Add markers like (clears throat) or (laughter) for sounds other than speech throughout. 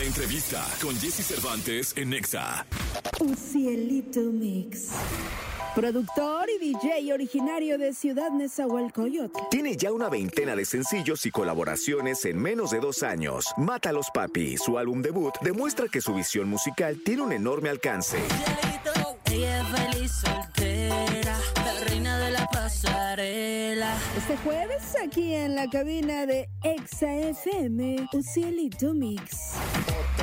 La entrevista con Jesse Cervantes en Nexa. Un cielito mix. Productor y DJ originario de Ciudad Nezahualcóyotl. Tiene ya una veintena de sencillos y colaboraciones en menos de dos años. Mátalos Papi, su álbum debut, demuestra que su visión musical tiene un enorme alcance. Ella es feliz soltera, la reina de la pasarela. Este jueves aquí en la cabina de Exa FM, Un cielito mix.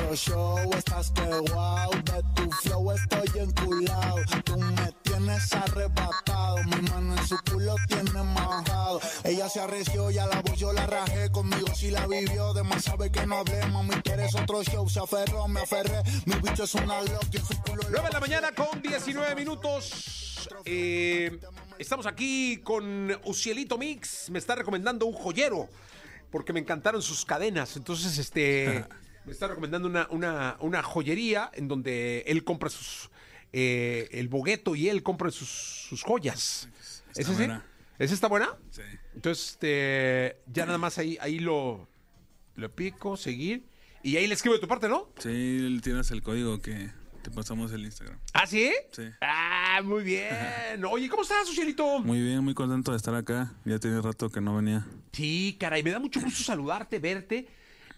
Otro show, estás que wow, de tu flow estoy enculado. Tú me tienes arrebatado, mi mano en su culo tiene majado. Ella se arreció, ya la voy, yo la rajé, conmigo si la vivió, de más sabe que no hablé, mami, quieres otro show, se aferró, me aferré, mi bicho es una loca, y en su culo 9 de la mañana con 19 minutos. Eh, estamos aquí con Ucielito Mix. Me está recomendando un joyero porque me encantaron sus cadenas. Entonces, este, (laughs) me está recomendando una, una, una joyería en donde él compra sus. eh, el bogueto y él compra sus, sus joyas. Está ¿Es buena. ¿Esa está buena? Sí. Entonces, este, ya nada más ahí, ahí lo, lo pico, seguir. Y ahí le escribo de tu parte, ¿no? Sí, tienes el código que te pasamos el Instagram. ¿Ah, sí? Sí. Ah, muy bien. (laughs) Oye, ¿cómo estás, Ucielito? Muy bien, muy contento de estar acá. Ya tiene rato que no venía. Sí, caray, me da mucho gusto saludarte, verte.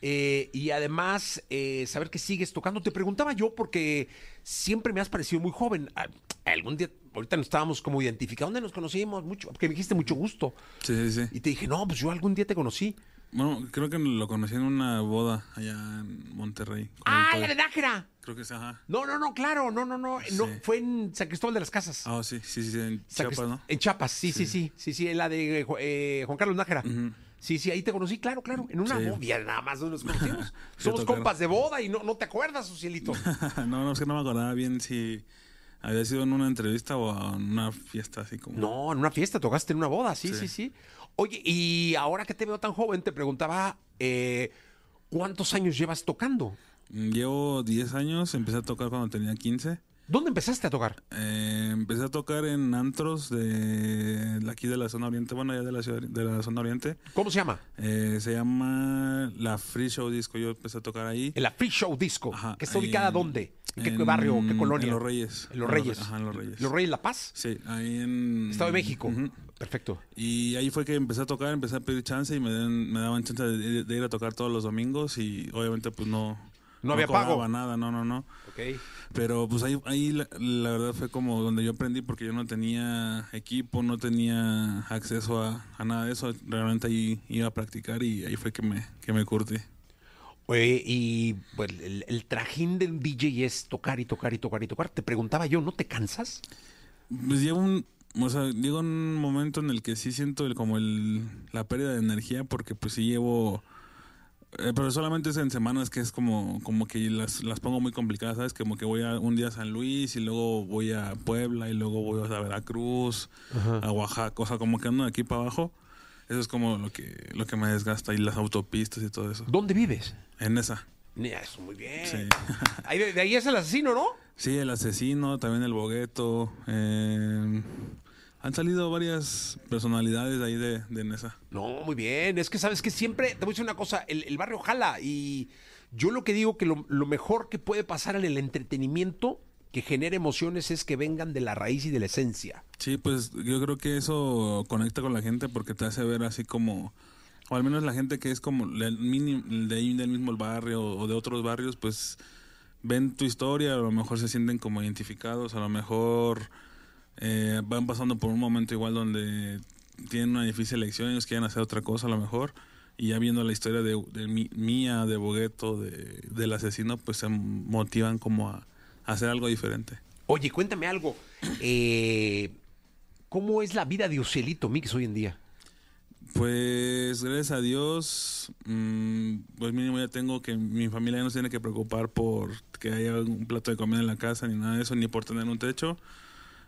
Eh, y además eh, saber que sigues tocando. Te preguntaba yo porque siempre me has parecido muy joven. Ah, Algún día, ahorita nos estábamos como identificando. ¿Dónde nos conocimos? Mucho, porque me dijiste mucho gusto. Sí, sí, sí. Y te dije, no, pues yo algún día te conocí. Bueno, creo que lo conocí en una boda allá en Monterrey. ¡Ah, la de Nájera! Creo que sí, ajá. No, no, no, claro, no, no, no. no Sí. fue en San Cristóbal de las Casas. Ah, sí, sí, sí, en San Chiapas, Crist- ¿no? En Chiapas, sí, sí, sí, sí, sí, en la de eh, eh, Juan Carlos Nájera. Sí, sí, ahí te conocí, claro, claro, en una Sí. boda, nada más no nos conocimos. (laughs) Somos compas de boda y no, no te acuerdas, Cielito. (laughs) no, no, es que no me acordaba bien si había sido en una entrevista o en una fiesta así como. No, en una fiesta, tocaste en una boda, sí, sí, sí. Sí. Oye, y ahora que te veo tan joven, te preguntaba, eh, ¿cuántos años llevas tocando? Llevo 10 años, empecé a tocar cuando tenía 15. ¿Dónde empezaste a tocar? Eh, empecé a tocar en antros de aquí de la zona oriente, bueno, ya de la ciudad de la zona oriente. ¿Cómo se llama? Eh, se llama la Free Show Disco. Yo empecé a tocar ahí. En la Free Show Disco. Ajá, ¿Que está ubicada en- dónde? ¿En qué en- barrio? ¿Qué colonia? En Los Reyes. En Los Reyes. Re- ajá, en Los Reyes. ¿Los Reyes La Paz? Sí, ahí en Estado de México. Perfecto. Y ahí fue que empecé a tocar, empecé a pedir chance y me, dan- me daban chance de, de ir a tocar todos los domingos y obviamente pues no... No había pago. nada, no, no, no. Pero pues ahí, ahí la, la verdad fue como donde yo aprendí porque yo no tenía equipo, no tenía acceso a, a nada de eso. Realmente ahí iba a practicar y ahí fue que me, que me curtí. Oye, y pues, el, el trajín del DJ es tocar y tocar y tocar y tocar. Te preguntaba yo, ¿no te cansas? Pues llega un, o sea, llega un momento en el que sí siento el, como el, la pérdida de energía porque pues sí llevo, eh, pero solamente es en semanas que es como, como que las, las pongo muy complicadas, ¿sabes? Como que voy a un día a San Luis y luego voy a Puebla y luego voy a Veracruz, a Oaxaca, o sea, como que ando de aquí para abajo. Eso es como lo que, lo que me desgasta y las autopistas y todo eso. ¿Dónde vives? En esa. Eso, muy bien. Sí. (laughs) Ahí de, de ahí es el asesino, ¿no? Sí, el asesino, también el bogueto. eh, han salido varias personalidades de ahí de, de Nesa. No, muy bien. Es que sabes que siempre, te voy a decir una cosa, el, el barrio jala y yo lo que digo que lo, lo mejor que puede pasar en el entretenimiento que genere emociones es que vengan de la raíz y de la esencia. Sí, pues yo creo que eso conecta con la gente porque te hace ver así como, o al menos la gente que es como de del mismo barrio o de otros barrios, pues ven tu historia, a lo mejor se sienten como identificados, a lo mejor eh, van pasando por un momento igual donde tienen una difícil elección, ellos quieren hacer otra cosa a lo mejor, y ya viendo la historia de, de mía, de Bogueto, de, del asesino, pues se motivan como a, a hacer algo diferente. Oye, cuéntame algo. eh, ¿Cómo es la vida de Ocelito Mix hoy en día? Pues gracias a Dios, mm, pues mínimo ya tengo que mi familia ya no se tiene que preocupar por que haya un plato de comida en la casa ni nada de eso, ni por tener un techo.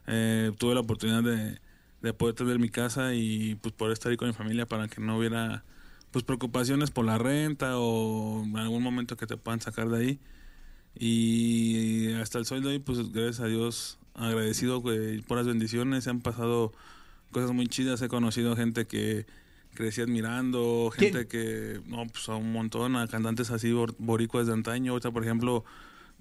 Eh, tuve la oportunidad de, de poder tener mi casa y pues poder estar ahí con mi familia para que no hubiera pues preocupaciones por la renta o en algún momento que te puedan sacar de ahí. Y hasta el sol de hoy, pues gracias a Dios, agradecido güey, por las bendiciones. Se han pasado cosas muy chidas. He conocido gente que, crecí admirando, ¿Quién? gente que, no, pues a un montón, a cantantes así bor- boricuas de antaño. Ahorita, por ejemplo,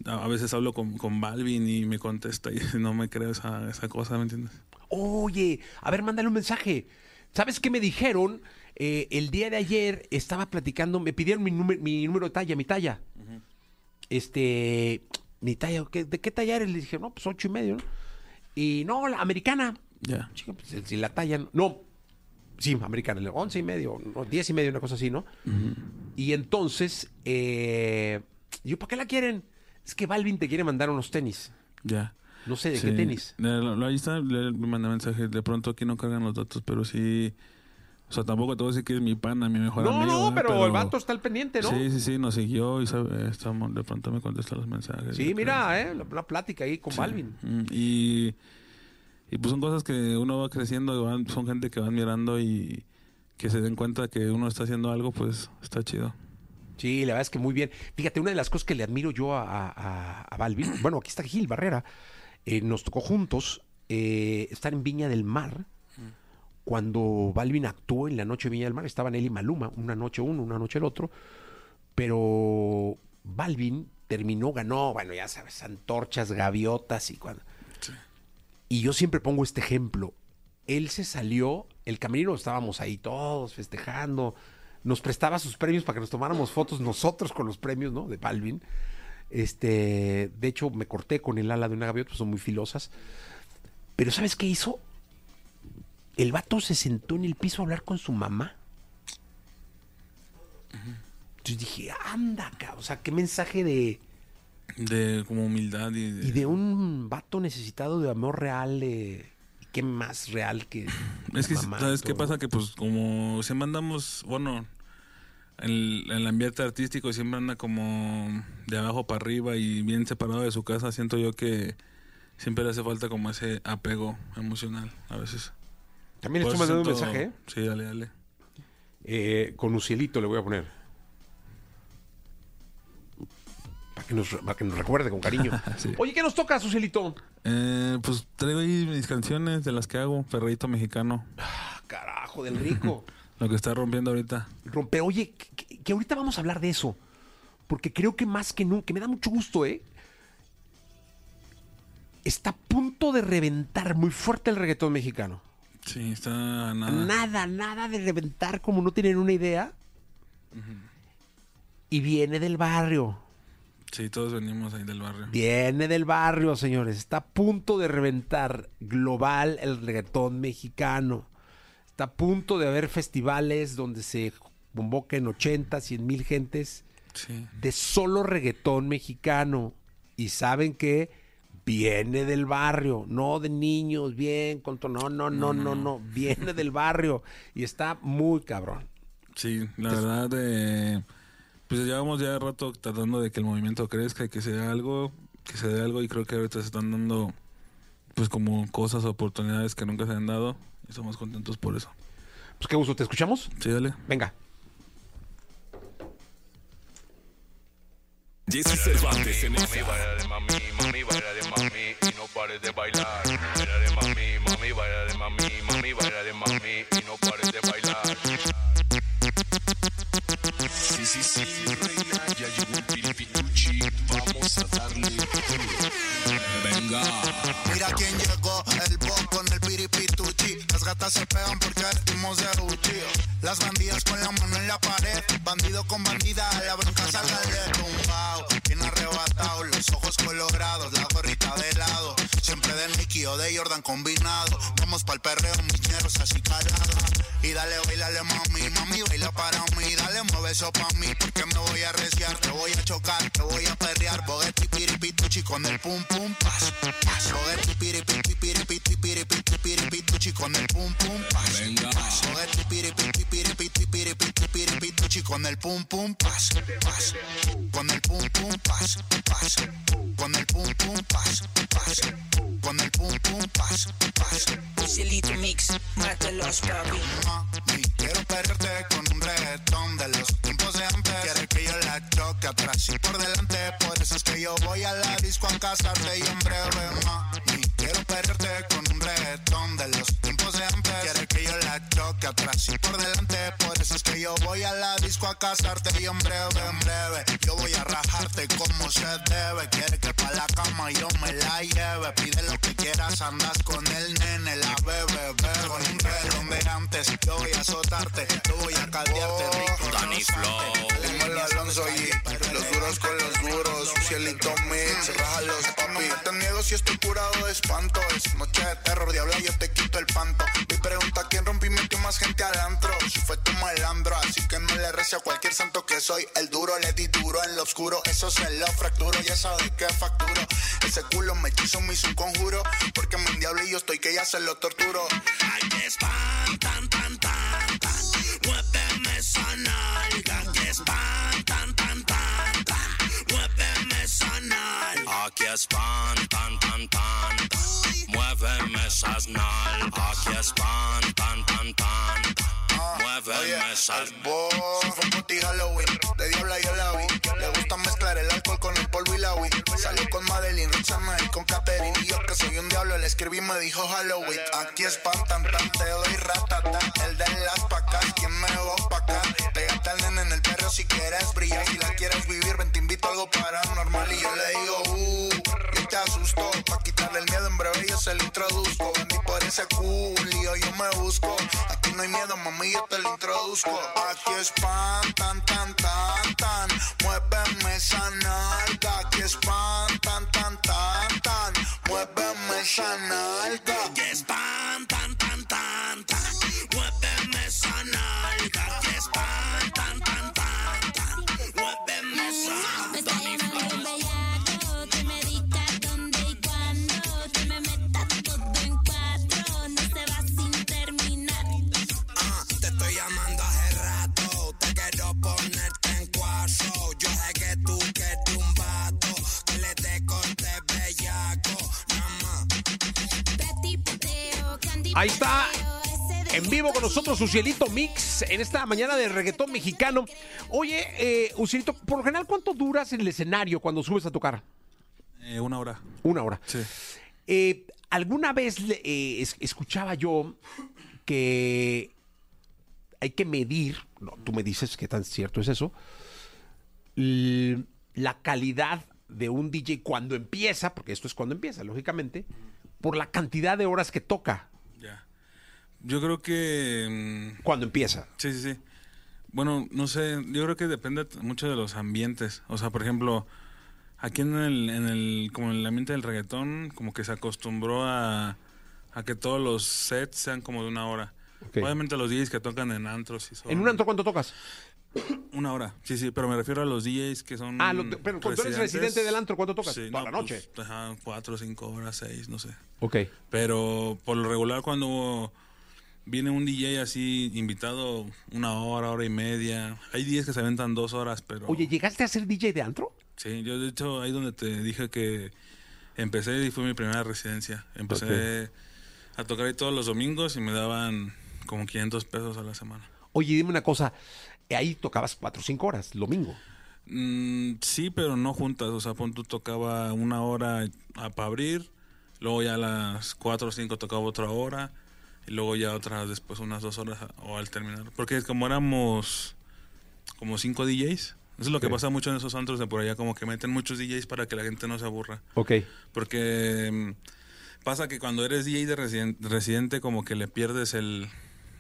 a veces hablo con, con Balvin y me contesta y (laughs) no me creo esa, esa cosa, ¿me entiendes? Oye, a ver, mándale un mensaje. ¿Sabes qué me dijeron? Eh, el día de ayer estaba platicando, me pidieron mi, número- mi número de talla, mi talla. Este, mi talla, ¿qué- ¿de qué talla eres? Le dije, no, pues ocho y medio, ¿no? Y no, la americana. Ya. Chica, pues, si la talla, no- no, sí, americana, once y medio, no, diez y medio, una cosa así, ¿no? Y entonces, eh, yo, ¿para qué la quieren? Es que Balvin te quiere mandar unos tenis. Ya. No sé de Sí. qué tenis. Lo- ahí está, le, me manda mensaje. De pronto aquí no cargan los datos, pero sí. O sea, tampoco te voy a decir que es mi pana, mi mejor No, amigo. no, ¿verdad? pero, el vato está al pendiente, ¿no? Sí, sí, sí, nos siguió y sabe, estamos, de pronto me contesta los mensajes. Sí, mira, eh, la, la plática ahí con Sí. Balvin. Mm, Y, y pues son cosas que uno va creciendo, van- son gente que van mirando y que se den cuenta que uno está haciendo algo, pues está chido. Sí, la verdad es que muy bien. Fíjate, una de las cosas que le admiro yo a, a- a Balvin, (clears throat) bueno, aquí está Gil Barrera, eh, nos tocó juntos eh, estar en Viña del Mar. Cuando Balvin actuó en la noche de Viña del Mar, estaban él y Maluma, una noche uno, una noche el otro. Pero Balvin terminó, ganó, bueno, ya sabes, antorchas, gaviotas y cuando. Y yo siempre pongo este ejemplo. Él se salió, el camerino estábamos ahí todos festejando, nos prestaba sus premios para que nos tomáramos fotos nosotros con los premios, ¿no? De Balvin. Este, de hecho, me corté con el ala de una gaviota, pues son muy filosas. Pero ¿sabes qué hizo? El vato se sentó en el piso a hablar con su mamá. Entonces dije, anda, cabrón, o sea, qué mensaje de... De como humildad y de... Y de un vato necesitado de amor real, de... ¿y ¿Qué más real que... Es que, mamá ¿sabes qué pasa? Que pues como siempre andamos, bueno, el, el ambiente artístico siempre anda como de abajo para arriba y bien separado de su casa, siento yo que siempre le hace falta como ese apego emocional a veces. También estoy mandando un mensaje, ¿eh? Sí, dale, dale. Eh, con Ucielito le voy a poner. Que nos, para que nos recuerde con cariño. (laughs) Sí. Oye, ¿qué nos toca, Ucielito? Eh, pues traigo ahí mis canciones de las que hago, Ferreito Mexicano, Ah, carajo, del rico. (laughs) lo que está rompiendo ahorita. Rompe, oye, que, que- que ahorita vamos a hablar de eso. Porque creo que más que nunca, que me da mucho gusto, ¿eh? Está a punto de reventar muy fuerte el reggaetón mexicano. Sí, está nada. Nada, nada de reventar como no tienen una idea. Y viene del barrio. Sí, todos venimos ahí del barrio. Viene del barrio, señores. Está a punto de reventar global el reggaetón mexicano. Está a punto de haber festivales donde se convoquen 80, 100 mil gentes Sí. de solo reggaetón mexicano. Y saben que viene del barrio, no de niños, bien, con no, no, no, no, no, viene del barrio. Y está muy cabrón. Sí, la verdad, eh, pues llevamos ya rato tratando de que el movimiento crezca y que sea algo, que se dé algo y creo que ahorita se están dando pues como cosas, oportunidades que nunca se han dado y estamos contentos por eso. Pues qué gusto, ¿te escuchamos? Sí, dale. Venga. Jesse Cervantes en Mami, baila de mami, mami, baila de mami y no pares de bailar. Gatas se pegan porque vestimos de Gucci. Las bandidas con la mano en la pared. Bandido con bandida, la bronca salga de tumbao. Bien arrebatado, los ojos colorados, la gorrita de lado. De Nicky o de Jordan combinado. Vamos pa'l perreo, mis ñeros así calados. Y dale, bailale mami, mami, baila para mí. Dale, mueve eso pa' mí, porque me voy a arriesgar. Te voy a chocar, te voy a perrear. Bogueti, piripituchi con el pum pum pas. pas. Bogueti, piripiti, piripiti, piripiti, piripituchi con el pum pum pas. Venga. Bogueti, piripiti, piripiti, piripiti, piripituchi con el pum pum pas. pas. Con el pum pum pas. pas. Con el pum pum pas. pas. Con el pum pum pas. pas. Cielito Mix, mátalos, papi. Mami, quiero perderte con un reggaetón de los tiempos de antes. Quiere que yo la choque atrás y por delante. Por eso es que yo voy a la disco a casarte y en breve, mami. Choque atrás y por delante. Por eso es que yo voy a la disco a casarte y en breve, en breve. Yo voy a rajarte como se debe. Quiere que pa' la cama yo me la lleve. Pide lo que quieras, andas con el nene, la bebe, bebe. Con un reloj de antes, yo voy a azotarte. Yo voy a caldearte rico. Danny Flow. Alonso y los duros con los duros. Cielito mix, raja los papi. No te niego si estoy curado de espanto. Es noche de terror, diablo, yo te quito el panto. Mi pregunta, ¿quién rompí metió más gente al antro? Si fue tu malandro, así que no le rece a cualquier santo que soy. El duro le di duro en lo oscuro, eso se lo fracturo, ya sabes que facturo. Ese culo me hechizo, me hizo un conjuro. Porque me diablo y yo estoy que ya se lo torturo. Ay, que espantan, tan, tan, tan. Muéveme esa nalga. Que espantan, nalga. Aquí espantan, tan, tan. Muéveme esas nalgas. Aquí espantan, tan, tan. Muéveme esas Vos, fue puti Halloween, de diabla yo la vi. Le gusta mezclar el alcohol con el polvo y la weed. Salió con Madeline, Roxana y con Catherine. Y yo que soy un diablo, le escribí y me dijo Halloween. Aquí espantan, tan, te doy ratata. El de las pacas, ¿quién me va pa' acá? Pégate al nene en el perro si quieres brillar. Si la quieres vivir, ven, te invito a algo paranormal. Y yo le digo, uh, yo te asusto. Pa' quitarle el miedo, en breve yo se lo introduzco. Vendí por ese culio, yo me busco. Aquí no hay miedo, mami, yo te lo introduzco. Aquí espantan, tan, tan, tan. Muéveme esa nalga. Aquí espantan, tan, tan, tan. Muéveme esa nalga. Que espantan, tan, tan, tan. Muéveme esa nalga. Ahí está. En vivo con nosotros, Ucielito Mix, en esta mañana de reggaetón mexicano. Oye, eh, Ucielito, por lo general, ¿cuánto duras en el escenario cuando subes a tocar? Eh, una hora. Una hora. Sí. Eh, Alguna vez eh, es- escuchaba yo que hay que medir, no, tú me dices qué tan cierto es eso, la calidad de un DJ cuando empieza, porque esto es cuando empieza, lógicamente, por la cantidad de horas que toca. Yo creo que. mm, cuando empieza. Sí, sí, sí. Bueno, no sé, yo creo que depende mucho de los ambientes. O sea, por ejemplo, aquí en el, en el, como en el ambiente del reggaetón, como que se acostumbró a, a que todos los sets sean como de una hora. Ok. Obviamente los DJs que tocan en antros sí son ¿En un antro cuánto tocas? una hora. Sí, sí, pero me refiero a los DJs que son Ah, lo- pero cuando tú eres residente del antro, ¿cuánto tocas? Sí, Toda no, la noche. pues, ajá, cuatro, cinco horas, seis, no sé. Ok. Pero por lo regular cuando viene un DJ así invitado una hora, hora y media, hay días que se aventan dos horas, pero... Oye, ¿llegaste a ser DJ de antro? Sí, yo de hecho ahí donde te dije que empecé y fue mi primera residencia. Empecé a tocar ahí todos los domingos y me daban como 500 pesos a la semana. Oye, dime una cosa, ahí tocabas cuatro o cinco horas, domingo. Mm, sí, pero no juntas. O sea, pon tú tocaba una hora para abrir, luego ya a las cuatro o cinco tocaba otra hora, y luego ya otras después unas dos horas o al terminar. Porque como éramos como cinco DJs, eso es lo que Ok. pasa mucho en esos antros de por allá, como que meten muchos DJs para que la gente no se aburra. Ok. Porque mm, pasa que cuando eres DJ de residen- residente, como que le pierdes el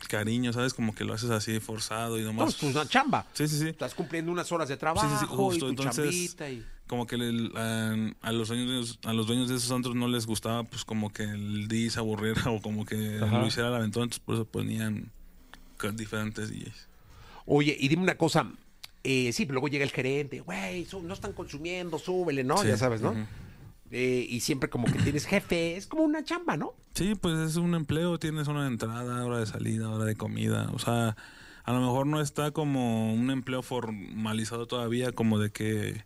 cariño, ¿sabes? Como que lo haces así forzado y No, nomás... es una chamba. Sí, sí, sí. Estás cumpliendo unas horas de trabajo Sí, sí, sí, justo. y tu Entonces, chambita y... como que le- a, a los dueños, a los dueños de esos antros no les gustaba, pues como que el DJ se aburriera (laughs) o como que Ajá. lo hiciera al aventón, entonces por eso ponían diferentes DJs. Oye, y dime una cosa. Eh, sí, pero luego llega el gerente, güey, no están consumiendo, súbele, ¿no? Sí, Ya sabes, ¿no? Eh, y siempre como que tienes jefe, es como una chamba, ¿no? Sí, pues es un empleo, tienes de entrada, hora de salida, hora de comida, o sea, a lo mejor no está como un empleo formalizado todavía, como de que,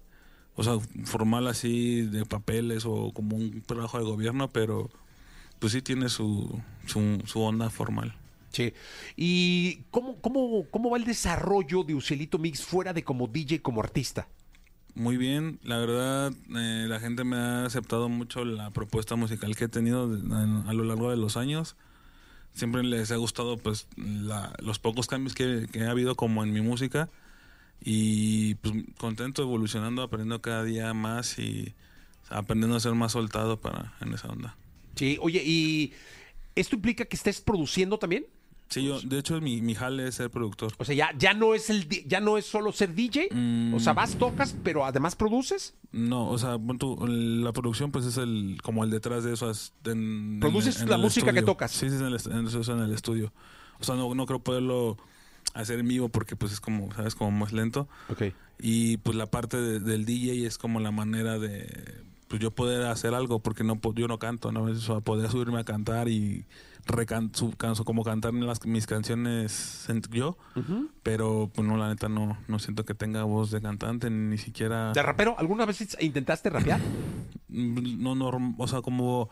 o sea, formal así de papeles o como un trabajo de gobierno, pero pues sí tiene su, su, su onda formal. Sí. ¿Y cómo, cómo, cómo va el desarrollo de Ucielito Mix fuera de como DJ, como artista? Muy bien, la verdad, eh, la gente me ha aceptado mucho la propuesta musical que he tenido a lo largo de los años. siempre les ha gustado pues la- los pocos cambios que, que ha habido como en mi música y pues contento evolucionando, aprendiendo cada día más y aprendiendo a ser más soltado para en esa onda. Sí, oye, ¿y esto implica que estés produciendo también? Sí, yo, de hecho mi, mi jale es ser productor. O sea, ya, ya no es el ya no es solo ser DJ. O sea, vas, tocas, pero además produces. No, o sea, tú, la producción pues es el como el detrás de eso. es en- Produces en la música que tocas. Sí, sí, en el, eso es en el estudio. O sea, no, no creo poderlo hacer en vivo porque pues es como, ¿sabes? Como más lento. Ok. Y pues la parte de- del DJ es como la manera de pues yo poder hacer algo porque no yo no canto, ¿no? O sea, poder subirme a cantar y recan su, canso, como cantar las, mis canciones en- yo, pero pues no, la neta no, no siento que tenga voz de cantante, ni siquiera... ¿De rapero? ¿Alguna vez intentaste rapear? (clears throat) No, no, o sea, como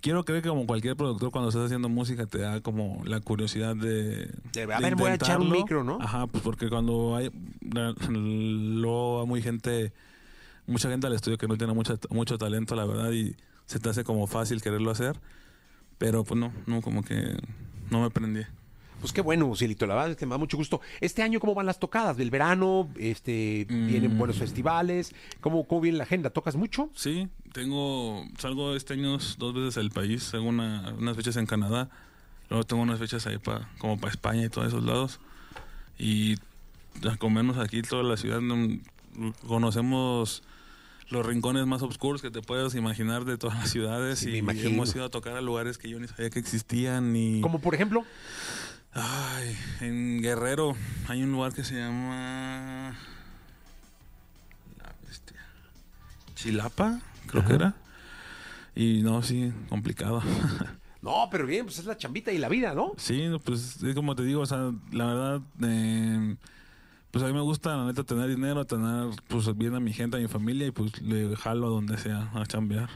quiero creer que como cualquier productor cuando estás haciendo música te da como la curiosidad de, De, a ver, voy a echar un micro, ¿no? Ajá, pues porque cuando hay luego va muy gente, mucha gente al estudio que no tiene mucha, mucho talento, la verdad, y se te hace como fácil quererlo hacer, pero pues no, no, como que no me prendí. Pues qué bueno, Cielito, la verdad es que me da mucho gusto. Este año, ¿cómo van las tocadas? ¿Del verano? Este, ¿Vienen Mm. buenos festivales? ¿Cómo, ¿Cómo viene la agenda? ¿Tocas mucho? Sí, tengo, salgo este año dos veces al país, tengo una- unas fechas en Canadá, luego tengo unas fechas ahí para como para España y todos esos lados. Y a comernos aquí toda la ciudad, no- conocemos los rincones más oscuros que te puedas imaginar de todas las ciudades Sí, y hemos ido a tocar a lugares que yo ni sabía que existían y Como por ejemplo, ay, en Guerrero hay un lugar que se llama la bestia. Chilapa, creo que era. Y no, sí, complicado. (laughs) no, pero bien, pues es la chambita y la vida, ¿no? sí, pues es como te digo, o sea, la verdad, eh, pues a mí me gusta, la neta, tener dinero, tener pues bien a mi gente, a mi familia y pues le jalo a donde sea a chambear.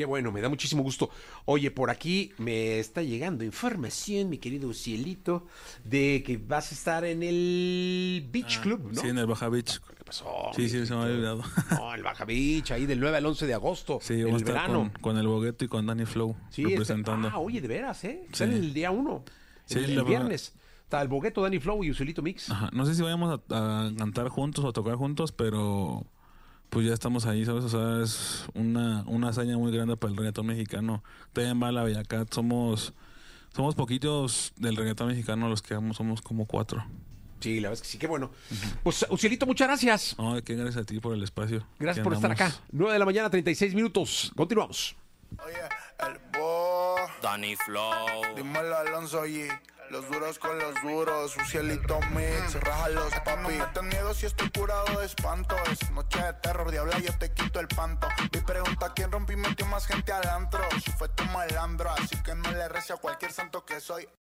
Qué bueno, me da muchísimo gusto. Oye, por aquí me está llegando información, mi querido Cielito, de que vas a estar en el Beach Club, ¿no? Ah, Sí, en el Baja Beach. ¿Qué pasó? Sí, sí, se me había olvidado. No, el Baja Beach, ahí del 9 al 11 de agosto, Sí, en el verano. con, con el Bogueto y con Danny Flow Sí, este- representando. ah, oye, de veras, ¿eh? Sí. El día 1, Sí, el, viernes. Está el Bogueto, Danny Flow y Ucielito Mix. Ajá, No sé si vayamos a, a cantar juntos o a tocar juntos, pero pues ya estamos ahí, ¿sabes? O sea, es una, una hazaña muy grande para el reggaetón mexicano. También va la Bellacat, somos, somos poquitos del reggaetón mexicano los que vamos, somos como cuatro. Sí, la verdad es que sí, qué bueno. Pues, Ucielito, muchas gracias. No, que gracias a ti por el espacio. Gracias por estar acá. 9 de la mañana, 36 minutos. Continuamos. El bo, Danny Flow. dímelo Alonso G. Los duros con los duros, un cielito mix, raja los papi. No me miedo si estoy curado de espanto. Es de terror, diabla, yo te quito el panto. Mi pregunta, ¿quién rompí metió más gente al antro? Si fue tu malandro, así que no le rece a cualquier santo que soy.